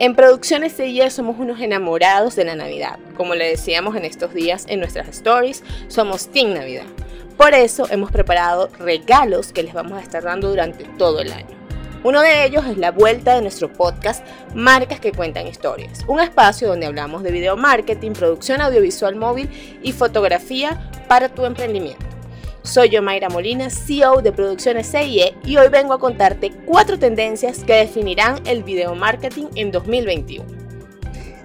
En Producciones CIE somos unos enamorados de la Navidad. Como le decíamos en estos días en nuestras stories, somos Team Navidad. Por eso hemos preparado regalos que les vamos a estar dando durante todo el año. Uno de ellos es la vuelta de nuestro podcast Marcas que cuentan historias, un espacio donde hablamos de video marketing, producción audiovisual móvil y fotografía para tu emprendimiento. Soy yo Mayra Molina, CEO de Producciones CIE y hoy vengo a contarte cuatro tendencias que definirán el video marketing en 2021.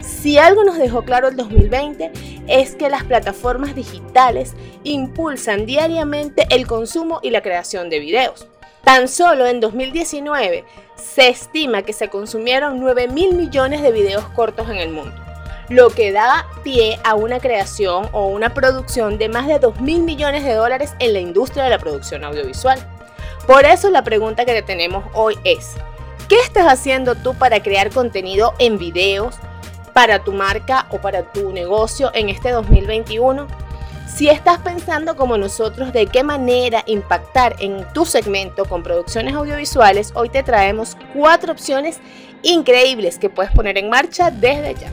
Si algo nos dejó claro el 2020 es que las plataformas digitales impulsan diariamente el consumo y la creación de videos. Tan solo en 2019 se estima que se consumieron 9 mil millones de videos cortos en el mundo lo que da pie a una creación o una producción de más de 2 mil millones de dólares en la industria de la producción audiovisual. Por eso la pregunta que te tenemos hoy es, ¿qué estás haciendo tú para crear contenido en videos para tu marca o para tu negocio en este 2021? Si estás pensando como nosotros de qué manera impactar en tu segmento con producciones audiovisuales, hoy te traemos cuatro opciones increíbles que puedes poner en marcha desde ya.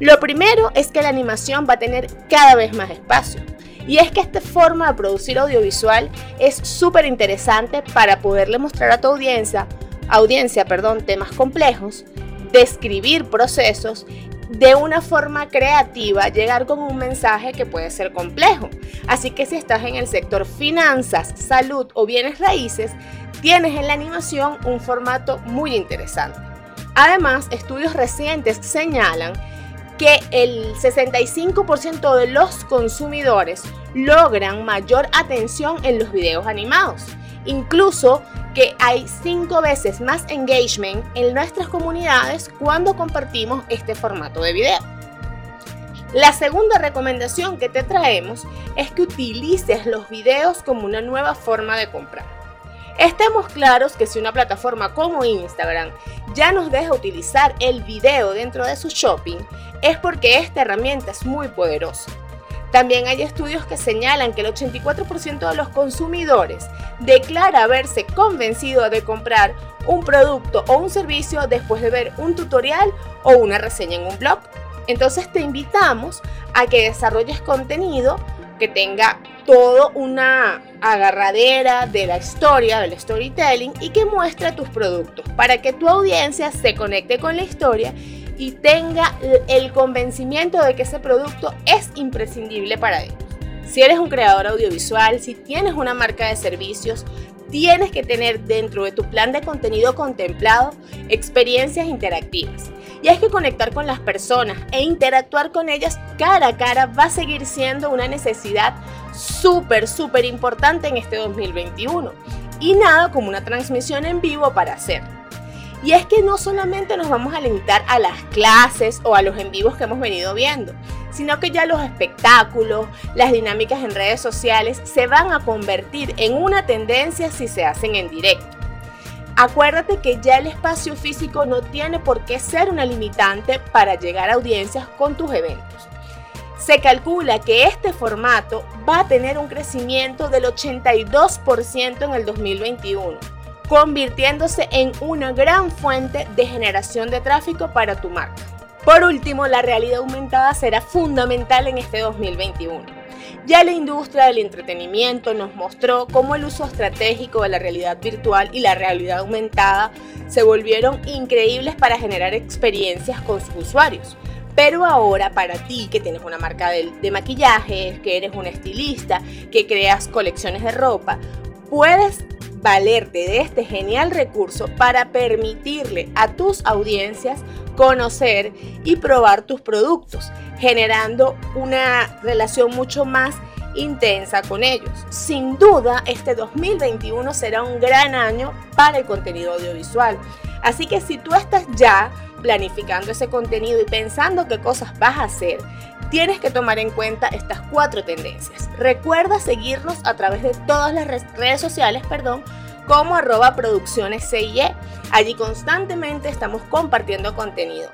Lo primero es que la animación va a tener cada vez más espacio. Y es que esta forma de producir audiovisual es súper interesante para poderle mostrar a tu audiencia, audiencia, perdón, temas complejos, describir procesos de una forma creativa, llegar con un mensaje que puede ser complejo. Así que si estás en el sector finanzas, salud o bienes raíces, tienes en la animación un formato muy interesante. Además, estudios recientes señalan que el 65% de los consumidores logran mayor atención en los videos animados. Incluso que hay cinco veces más engagement en nuestras comunidades cuando compartimos este formato de video. La segunda recomendación que te traemos es que utilices los videos como una nueva forma de comprar. Estemos claros que si una plataforma como Instagram ya nos deja utilizar el video dentro de su shopping, es porque esta herramienta es muy poderosa. También hay estudios que señalan que el 84% de los consumidores declara haberse convencido de comprar un producto o un servicio después de ver un tutorial o una reseña en un blog. Entonces te invitamos a que desarrolles contenido que tenga todo una agarradera de la historia, del storytelling y que muestre tus productos para que tu audiencia se conecte con la historia y tenga el convencimiento de que ese producto es imprescindible para ellos. Si eres un creador audiovisual, si tienes una marca de servicios, tienes que tener dentro de tu plan de contenido contemplado experiencias interactivas. Y es que conectar con las personas e interactuar con ellas cara a cara va a seguir siendo una necesidad súper, súper importante en este 2021. Y nada como una transmisión en vivo para hacerlo. Y es que no solamente nos vamos a limitar a las clases o a los en vivos que hemos venido viendo, sino que ya los espectáculos, las dinámicas en redes sociales se van a convertir en una tendencia si se hacen en directo. Acuérdate que ya el espacio físico no tiene por qué ser una limitante para llegar a audiencias con tus eventos. Se calcula que este formato va a tener un crecimiento del 82% en el 2021, convirtiéndose en una gran fuente de generación de tráfico para tu marca. Por último, la realidad aumentada será fundamental en este 2021. Ya la industria del entretenimiento nos mostró cómo el uso estratégico de la realidad virtual y la realidad aumentada se volvieron increíbles para generar experiencias con sus usuarios. Pero ahora para ti que tienes una marca de, maquillaje, que eres un estilista, que creas colecciones de ropa, puedes valerte de este genial recurso para permitirle a tus audiencias conocer y probar tus productos, generando una relación mucho más intensa con ellos. Sin duda, este 2021 será un gran año para el contenido audiovisual. Así que si tú estás ya planificando ese contenido y pensando qué cosas vas a hacer, tienes que tomar en cuenta estas cuatro tendencias. Recuerda seguirnos a través de todas las redes sociales, perdón, como arroba producciones CIE. Allí constantemente estamos compartiendo contenido